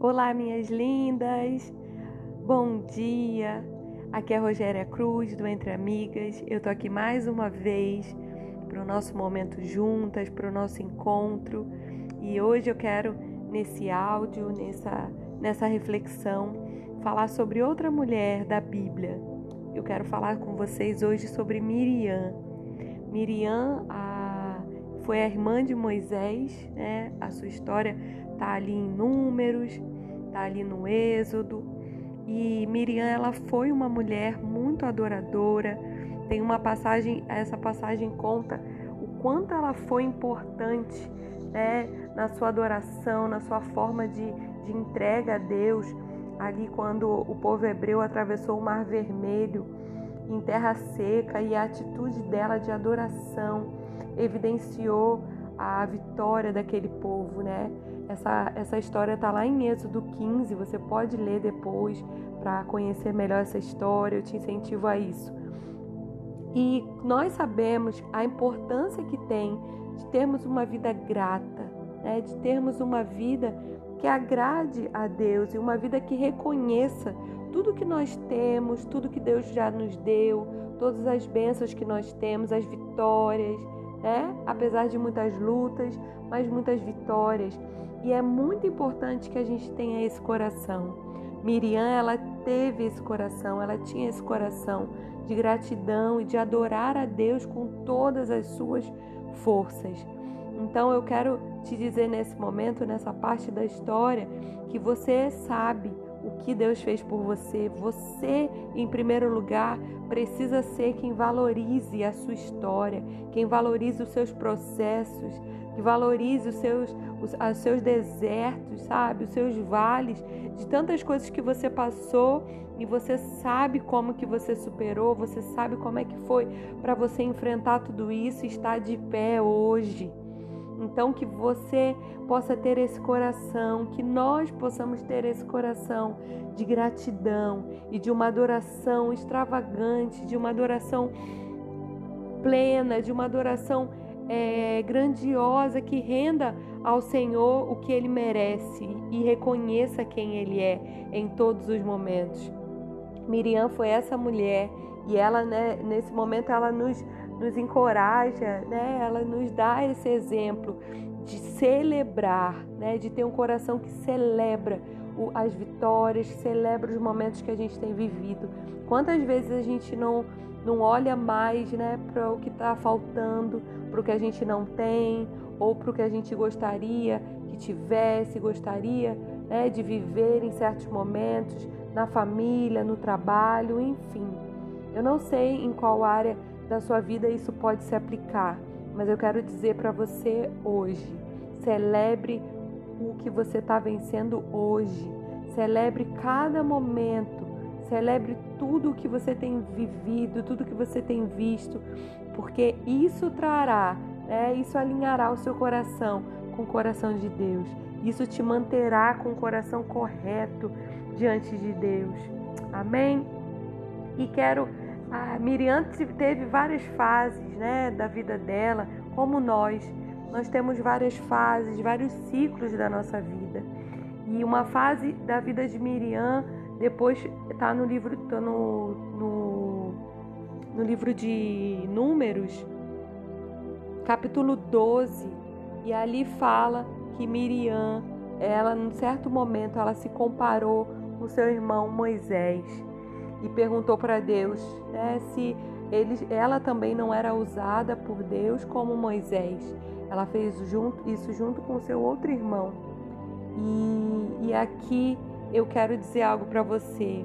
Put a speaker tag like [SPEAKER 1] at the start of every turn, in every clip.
[SPEAKER 1] Olá, minhas lindas! Bom dia! Aqui é Rogéria Cruz do Entre Amigas. Eu tô aqui mais uma vez para o nosso momento juntas, para o nosso encontro. E hoje eu quero, nesse áudio, nessa, nessa reflexão, falar sobre outra mulher da Bíblia. Eu quero falar com vocês hoje sobre Miriam. Miriam a, foi a irmã de Moisés, né? A sua história tá ali em Números, tá ali no Êxodo. E Miriam, ela foi uma mulher muito adoradora. Tem uma passagem, essa passagem conta o quanto ela foi importante, né, na sua adoração, na sua forma de, de entrega a Deus, ali quando o povo hebreu atravessou o Mar Vermelho em terra seca e a atitude dela de adoração evidenciou a vitória daquele povo, né? Essa, essa história está lá em Êxodo 15, você pode ler depois para conhecer melhor essa história, eu te incentivo a isso. E nós sabemos a importância que tem de termos uma vida grata, né? de termos uma vida que agrade a Deus e uma vida que reconheça tudo que nós temos, tudo que Deus já nos deu, todas as bênçãos que nós temos, as vitórias, né? Apesar de muitas lutas, mas muitas vitórias. E é muito importante que a gente tenha esse coração. Miriam, ela teve esse coração, ela tinha esse coração de gratidão e de adorar a Deus com todas as suas forças. Então eu quero te dizer nesse momento, nessa parte da história, que você sabe o que Deus fez por você. Você, em primeiro lugar, precisa ser quem valorize a sua história, quem valorize os seus processos, que valorize os seus, os, os seus desertos, sabe? Os seus vales, de tantas coisas que você passou e você sabe como que você superou, você sabe como é que foi para você enfrentar tudo isso e estar de pé hoje. Então, que você possa ter esse coração, que nós possamos ter esse coração de gratidão e de uma adoração extravagante, de uma adoração plena, de uma adoração é, grandiosa que renda ao Senhor o que ele merece e reconheça quem ele é em todos os momentos. Miriam foi essa mulher e ela, né, nesse momento, ela nos nos encoraja, né? Ela nos dá esse exemplo de celebrar, né? De ter um coração que celebra as vitórias, celebra os momentos que a gente tem vivido. Quantas vezes a gente não não olha mais, né, para o que está faltando, para o que a gente não tem, ou para o que a gente gostaria que tivesse, gostaria né, de viver em certos momentos, na família, no trabalho, enfim. Eu não sei em qual área da sua vida isso pode se aplicar, mas eu quero dizer para você hoje: celebre o que você está vencendo hoje, celebre cada momento, celebre tudo o que você tem vivido, tudo que você tem visto, porque isso trará, né, isso alinhará o seu coração com o coração de Deus. Isso te manterá com o coração correto diante de Deus. Amém? E quero a Miriam teve várias fases né, da vida dela, como nós. Nós temos várias fases, vários ciclos da nossa vida. E uma fase da vida de Miriam, depois está no livro, tá no, no, no livro de Números, capítulo 12, e ali fala que Miriam, ela, num certo momento, ela se comparou com seu irmão Moisés e perguntou para Deus né, se ele, ela também não era usada por Deus como Moisés. Ela fez junto, isso junto com seu outro irmão. E, e aqui eu quero dizer algo para você.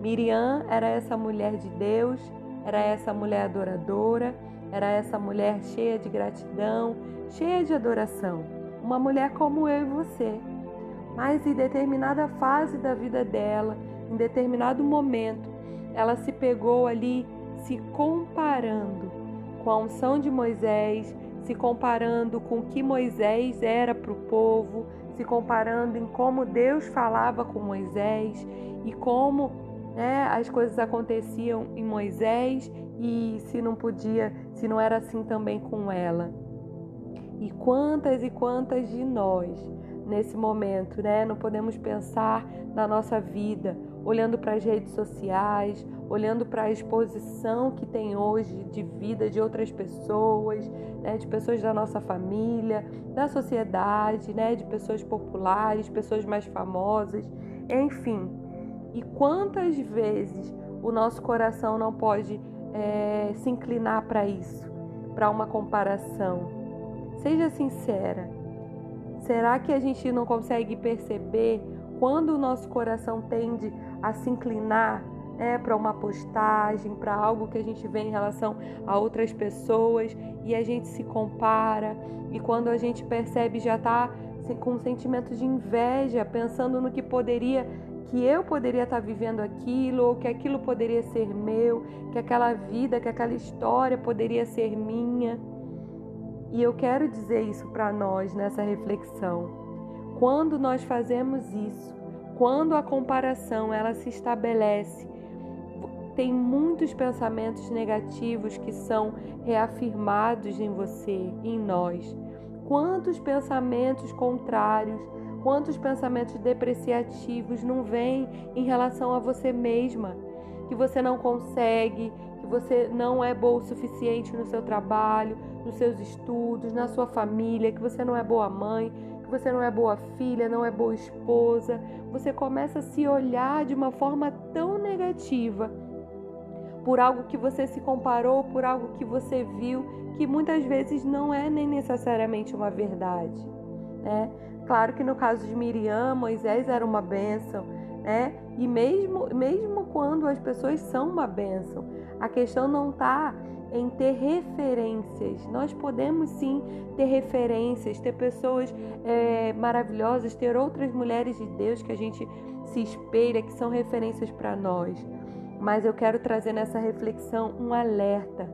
[SPEAKER 1] Miriam era essa mulher de Deus, era essa mulher adoradora, era essa mulher cheia de gratidão, cheia de adoração. Uma mulher como eu e você. Mas em determinada fase da vida dela, em determinado momento, ela se pegou ali se comparando com a unção de Moisés, se comparando com o que Moisés era para o povo, se comparando em como Deus falava com Moisés e como né, as coisas aconteciam em Moisés e se não podia, se não era assim também com ela. E quantas e quantas de nós nesse momento, né? Não podemos pensar na nossa vida olhando para as redes sociais, olhando para a exposição que tem hoje de vida de outras pessoas, né? de pessoas da nossa família, da sociedade, né? de pessoas populares, pessoas mais famosas, enfim. E quantas vezes o nosso coração não pode é, se inclinar para isso, para uma comparação? Seja sincera. Será que a gente não consegue perceber quando o nosso coração tende a se inclinar né, para uma postagem, para algo que a gente vê em relação a outras pessoas e a gente se compara e quando a gente percebe já está com um sentimento de inveja, pensando no que poderia que eu poderia estar vivendo aquilo, ou que aquilo poderia ser meu, que aquela vida, que aquela história poderia ser minha. E eu quero dizer isso para nós nessa reflexão. Quando nós fazemos isso, quando a comparação ela se estabelece, tem muitos pensamentos negativos que são reafirmados em você, em nós. Quantos pensamentos contrários, quantos pensamentos depreciativos não vêm em relação a você mesma? Que você não consegue, que você não é boa o suficiente no seu trabalho, nos seus estudos, na sua família, que você não é boa mãe, que você não é boa filha, não é boa esposa. Você começa a se olhar de uma forma tão negativa por algo que você se comparou, por algo que você viu, que muitas vezes não é nem necessariamente uma verdade. Né? Claro que no caso de Miriam, Moisés era uma bênção, né? E mesmo, mesmo quando as pessoas são uma bênção, a questão não está em ter referências. Nós podemos sim ter referências, ter pessoas é, maravilhosas, ter outras mulheres de Deus que a gente se espelha, que são referências para nós. Mas eu quero trazer nessa reflexão um alerta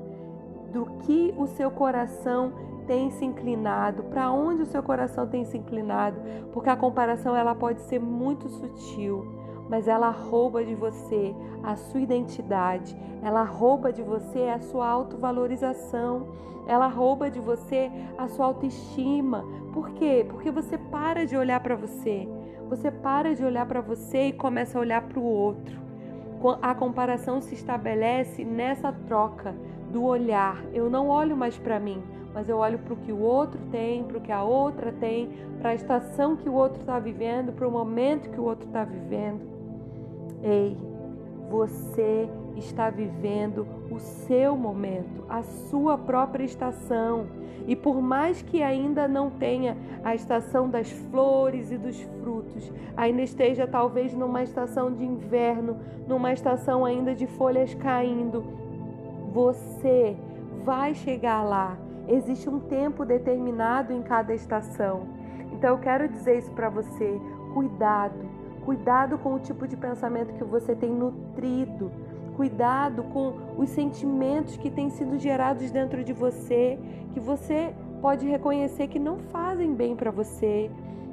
[SPEAKER 1] do que o seu coração tem se inclinado, para onde o seu coração tem se inclinado, porque a comparação ela pode ser muito sutil mas ela rouba de você a sua identidade, ela rouba de você a sua autovalorização, ela rouba de você a sua autoestima. Por quê? Porque você para de olhar para você, você para de olhar para você e começa a olhar para o outro. A comparação se estabelece nessa troca do olhar. Eu não olho mais para mim, mas eu olho para o que o outro tem, para o que a outra tem, para a estação que o outro está vivendo, para o momento que o outro está vivendo. Ei, você está vivendo o seu momento, a sua própria estação. E por mais que ainda não tenha a estação das flores e dos frutos, ainda esteja talvez numa estação de inverno, numa estação ainda de folhas caindo, você vai chegar lá. Existe um tempo determinado em cada estação. Então eu quero dizer isso para você. Cuidado Cuidado com o tipo de pensamento que você tem nutrido. Cuidado com os sentimentos que têm sido gerados dentro de você, que você pode reconhecer que não fazem bem para você,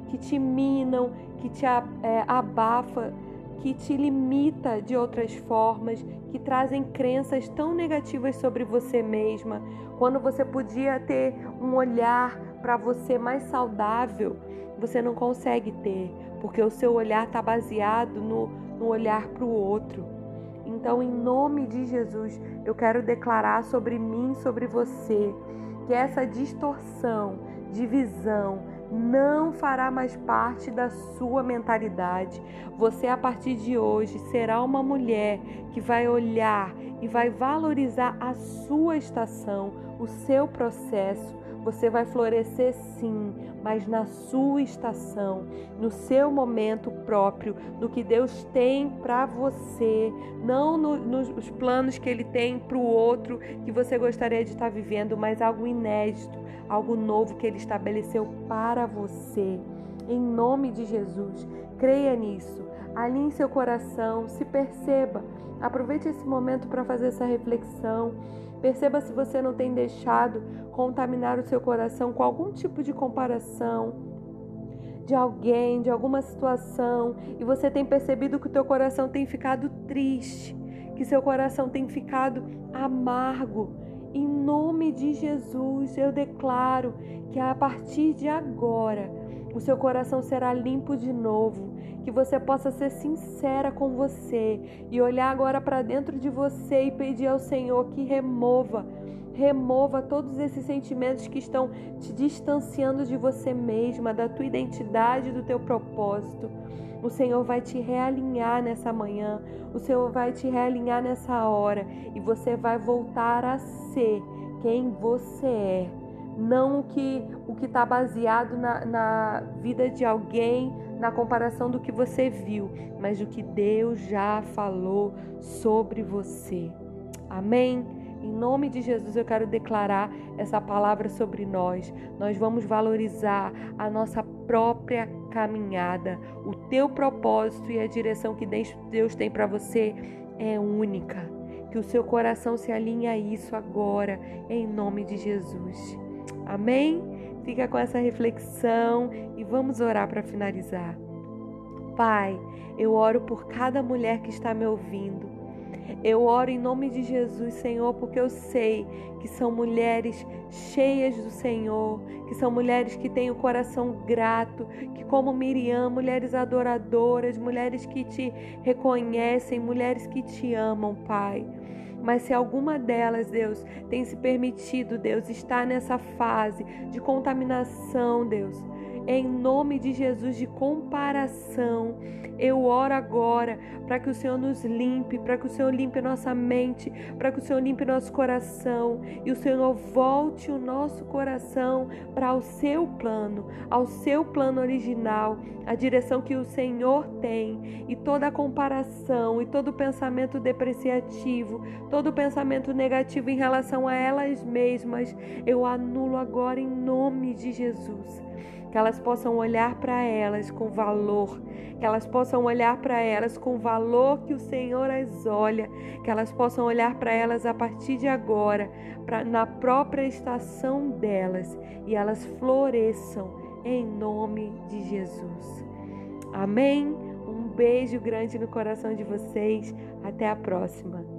[SPEAKER 1] que te minam, que te é, abafa, que te limita de outras formas, que trazem crenças tão negativas sobre você mesma, quando você podia ter um olhar para você mais saudável, você não consegue ter, porque o seu olhar está baseado no, no olhar para o outro. Então, em nome de Jesus, eu quero declarar sobre mim, sobre você, que essa distorção de visão não fará mais parte da sua mentalidade. Você, a partir de hoje, será uma mulher que vai olhar e vai valorizar a sua estação, o seu processo, você vai florescer sim, mas na sua estação, no seu momento próprio, no que Deus tem para você, não no, nos planos que Ele tem para o outro que você gostaria de estar vivendo, mas algo inédito, algo novo que Ele estabeleceu para você. Em nome de Jesus, creia nisso, alinhe seu coração, se perceba. Aproveite esse momento para fazer essa reflexão. Perceba se você não tem deixado contaminar o seu coração com algum tipo de comparação de alguém, de alguma situação, e você tem percebido que o teu coração tem ficado triste, que seu coração tem ficado amargo. Em nome de Jesus, eu declaro que a partir de agora o seu coração será limpo de novo, que você possa ser sincera com você e olhar agora para dentro de você e pedir ao Senhor que remova remova todos esses sentimentos que estão te distanciando de você mesma, da tua identidade, do teu propósito. O Senhor vai te realinhar nessa manhã, o Senhor vai te realinhar nessa hora e você vai voltar a ser quem você é. Não o que o que está baseado na, na vida de alguém, na comparação do que você viu, mas do que Deus já falou sobre você. Amém? Em nome de Jesus, eu quero declarar essa palavra sobre nós. Nós vamos valorizar a nossa própria caminhada. O teu propósito e a direção que Deus tem para você é única. Que o seu coração se alinhe a isso agora, em nome de Jesus. Amém? Fica com essa reflexão e vamos orar para finalizar. Pai, eu oro por cada mulher que está me ouvindo. Eu oro em nome de Jesus, Senhor, porque eu sei que são mulheres cheias do Senhor, que são mulheres que têm o coração grato, que, como Miriam, mulheres adoradoras, mulheres que te reconhecem, mulheres que te amam, Pai. Mas se alguma delas, Deus, tem se permitido, Deus, estar nessa fase de contaminação, Deus, em nome de Jesus, de comparação. Eu oro agora para que o Senhor nos limpe, para que o Senhor limpe nossa mente, para que o Senhor limpe nosso coração e o Senhor volte o nosso coração para o seu plano, ao seu plano original, a direção que o Senhor tem e toda comparação e todo pensamento depreciativo, todo pensamento negativo em relação a elas mesmas, eu anulo agora em nome de Jesus que elas possam olhar para elas com valor, que elas possam olhar para elas com o valor que o Senhor as olha, que elas possam olhar para elas a partir de agora, pra, na própria estação delas, e elas floresçam em nome de Jesus. Amém? Um beijo grande no coração de vocês. Até a próxima.